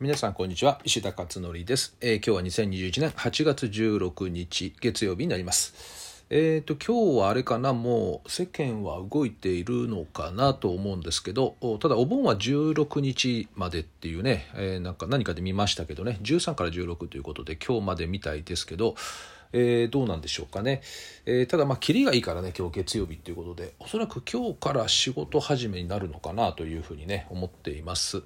皆さんこんにちは。石田勝則です、えー今日は2021年8月16日月曜日になります。えー、と今日はあれかな。もう世間は動いているのかなと思うんですけどただお盆は16日までっていうね、えーなんか何かで見ましたけどね。13から16ということで今日までみたいですけどえーどうなんでしょうかね、えーただまあキリがいいからね今日月曜日ということで。おそらく今日から仕事始めになるのかなというふうにね思っています。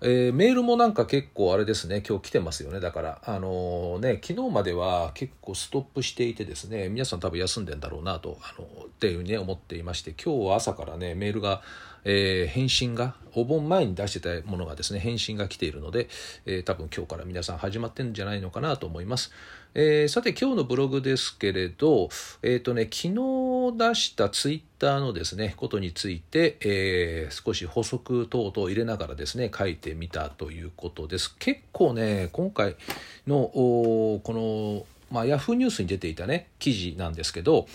えーメールもなんか結構あれですね今日来てますよね。だからあのね昨日までは結構ストップしていてですね皆さん多分休んでんだろうなとあのっていうふうにね思っていまして今日は朝からねメールが、えー返信がお盆前に出してたものがですね返信が来ているので、えー多分今日から皆さん始まってるんじゃないのかなと思います、えーさて今日のブログですけれどえっ、とね昨日出したツイッターのですねことについて、え少し補足等々入れながらですね書いてみたということです。結構ね今回のこの、まあ、ヤフーニュースに出ていたね記事なんですけど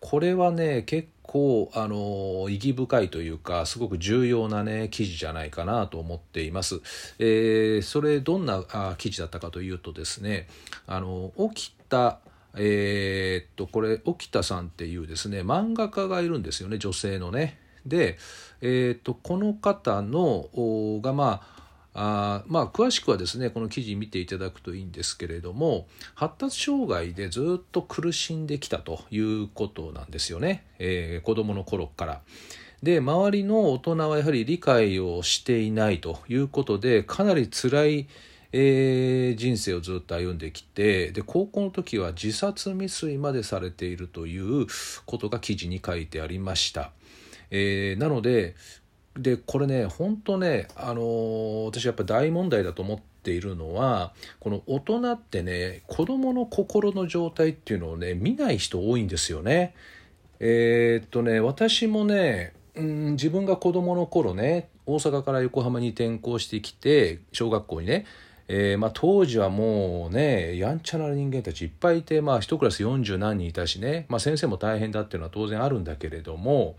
これはね結構あの意義深いというかすごく重要なね記事じゃないかなと思っています。えーそれどんなあ記事だったかというとですねあの起きたえーっとこれ沖田さんっていうですね漫画家がいるんですよね女性のね。で、えーっとこの方のがまああまあ詳しくはですねこの記事見ていただくといいんですけれども発達障害でずっと苦しんできたということなんですよね、えー子どもの頃から。で周りの大人はやはり理解をしていないということでかなり辛い、えー人生をずっと歩んできてで高校の時は自殺未遂までされているということが記事に書いてありました。えーなのででこれね本当ね、あのー私やっぱ大問題だと思っているのはこの大人ってね子どもの心の状態っていうのをね見ない人多いんですよね。えーっとね私もねうん自分が子どもの頃ね大阪から横浜に転校してきて小学校にねえーまあ、当時はもうねやんちゃな人間たちいっぱいいて、まあ、一クラス40何人いたしね、まあ、先生も大変だっていうのは当然あるんだけれども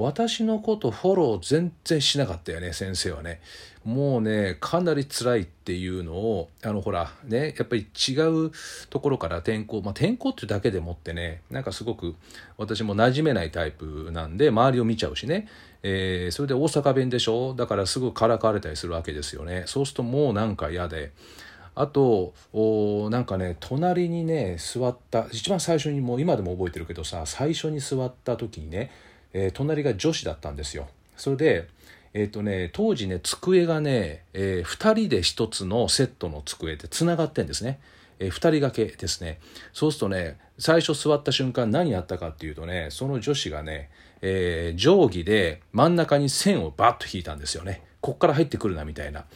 私のことフォロー全然しなかったよね先生はね。もうねかなり辛いっていうのをあのほらねやっぱり違うところから転校まあ転校っていうだけでもってねなんかすごく私も馴染めないタイプなんで周りを見ちゃうしね、えーそれで大阪弁でしょ？だからすぐからかわれたりするわけですよね。そうするともうなんか嫌で。あとおなんかね隣にね座った一番最初にもう今でも覚えてるけどさ最初に座った時にね、えー隣が女子だったんですよ。それでえーとね、当時ね机がね、え2人で1つのセットの机でつながってんですね、え2人掛けですね。そうするとね最初座った瞬間何やったかっていうとねその女子がね、えー定規で真ん中に線をバッと引いたんですよね。こっから入ってくるなみたいな。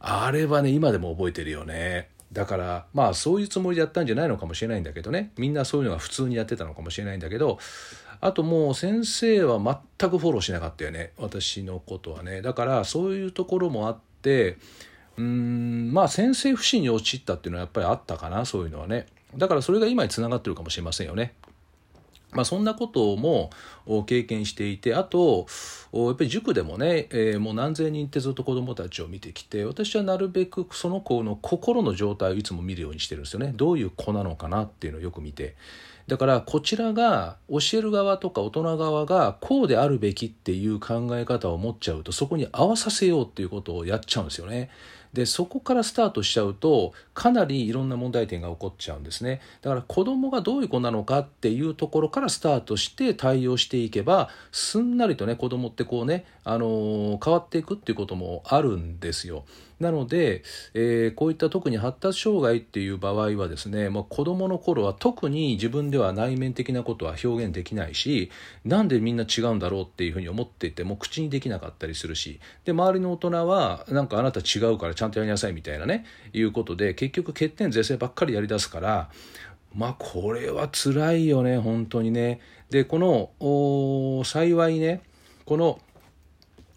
あれはね今でも覚えてるよね。だからまあそういうつもりでやったんじゃないのかもしれないんだけどね。みんなそういうのが普通にやってたのかもしれないんだけどあともう先生は全くフォローしなかったよね。私のことはね。だからそういうところもあってうーんまあ先生不信に陥ったっていうのはやっぱりあったかなそういうのはね。だからそれが今につながってるかもしれませんよね。まあ、そんなことも経験していてあとやっぱり塾でもね、えーもう何千人ってずっと子どもたちを見てきて私はなるべくその子の心の状態をいつも見るようにしてるんですよね。どういう子なのかなっていうのをよく見て。だからこちらが教える側とか大人側がこうであるべきっていう考え方を持っちゃうとそこに合わさせようっていうことをやっちゃうんですよね。でそこからスタートしちゃうとかなりいろんな問題点が起こっちゃうんですねだから子供がどういう子なのかっていうところからスタートして対応していけばすんなりとね子供ってこうね、あのー変わっていくっていうこともあるんですよなので、えーこういった特に発達障害っていう場合はですねもう子供の頃は特に自分では内面的なことは表現できないしなんでみんな違うんだろうっていうふうに思っていても口にできなかったりするしで周りの大人はなんかあなた違うからちゃんとやりなさいみたいなねいうことで結局欠点是正ばっかりやりだすからまあこれは辛いよね本当にね。でこの幸いねこの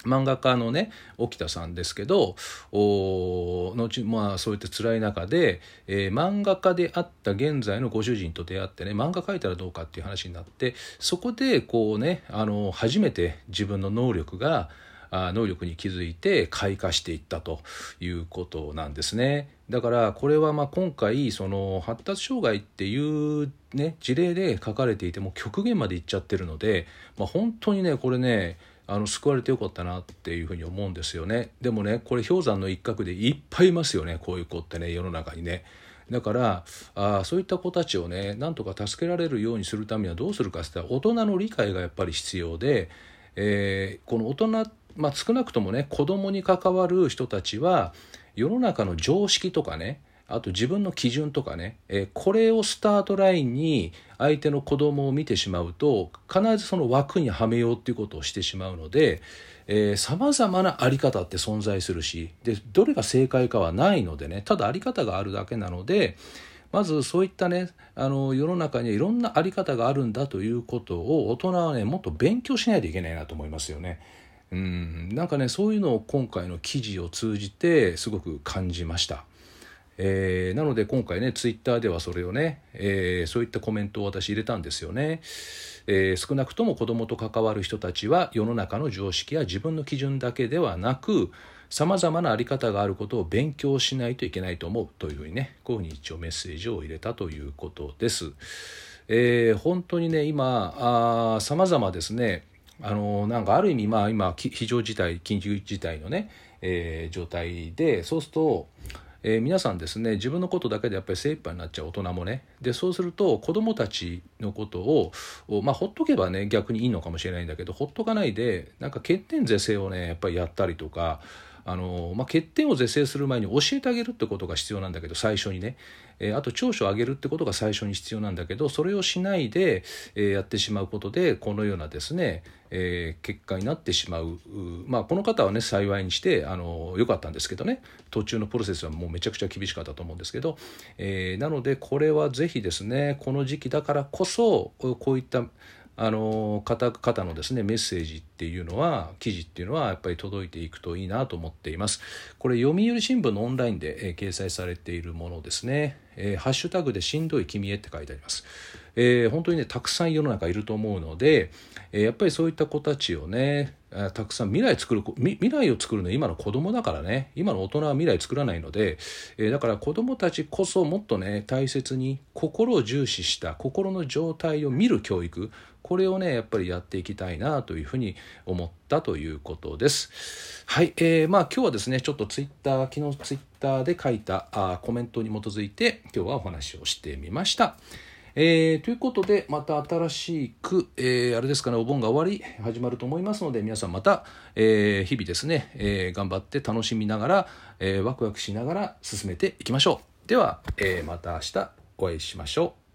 漫画家のね沖田さんですけどお後まあそういった辛い中で、えー漫画家であった現在のご主人と出会ってね漫画描いたらどうかっていう話になってそこでこうねあの初めて自分の能力が能力に気づいて開花していったということなんですね。だからこれはまあ今回その発達障害っていうね事例で書かれていても極限までいっちゃってるので、まあ、本当にねこれねあの救われてよかったなっていうふうに思うんですよねでもねこれ氷山の一角でいっぱいいますよねこういう子ってね世の中にね。だからあそういった子たちをねなんとか助けられるようにするためにはどうするかって言ったら大人の理解がやっぱり必要で、えー、この大人まあ、少なくともね子供に関わる人たちは世の中の常識とかねあと自分の基準とかね、えー、これをスタートラインに相手の子供を見てしまうと必ずその枠にはめようっていうことをしてしまうのでさまざまな在り方って存在するしでどれが正解かはないのでねただ在り方があるだけなのでまずそういったねあの世の中にはいろんな在り方があるんだということを大人はねもっと勉強しないといけないなと思いますよね。うんなんかねそういうのを今回の記事を通じてすごく感じました。えー、なので今回ねツイッターではそれをね、えー、そういったコメントを私入れたんですよね、えー、少なくとも子どもと関わる人たちは世の中の常識や自分の基準だけではなくさまざまな在り方があることを勉強しないといけないと思うというふうにねこういうふうに一応メッセージを入れたということです。えー、本当にね今さまざまですねあのなんかある意味まあ今非常事態緊急事態のね、えー、状態でそうするとえー、皆さんですね自分のことだけでやっぱり精一杯になっちゃう大人もね。でそうすると子どもたちのことをまあほっとけばね逆にいいのかもしれないんだけどほっとかないでなんか欠点是正をねやっぱりやったりとかあの、まあ、欠点を是正する前に教えてあげるってことが必要なんだけど最初にね、えー、あと長所を上げるってことが最初に必要なんだけどそれをしないで、えー、やってしまうことでこのようなですね、えー、結果になってしまう。まあこの方はね幸いにしてあの良かったんですけどね。途中のプロセスはもうめちゃくちゃ厳しかったと思うんですけど、えー、なのでこれはぜひですねこの時期だからこそこういったあの方々のですねメッセージっていうのは記事っていうのはやっぱり届いていくといいなと思っています。これ読売新聞のオンラインで、えー、掲載されているものですね、えー、ハッシュタグでしんどい君へって書いてあります、えー、本当にねたくさん世の中いると思うので、えー、やっぱりそういった子たちをねたくさん未来作る未来を作るのは今の子供だからね。今の大人は未来作らないので、えー、だから子供たちこそもっとね大切に心を重視した心の状態を見る教育これをねやっぱりやっていきたいなというふうに思っったということです。はい、えー、まあ今日はですねちょっとツイッター昨日ツイッターで書いたあコメントに基づいて今日はお話をしてみました。えー、ということでまた新しく、えー、あれですかねお盆が終わり始まると思いますので皆さんまた、えー、日々ですね、え頑張って楽しみながら、えワクワクしながら進めていきましょう。では、えまた明日お会いしましょう。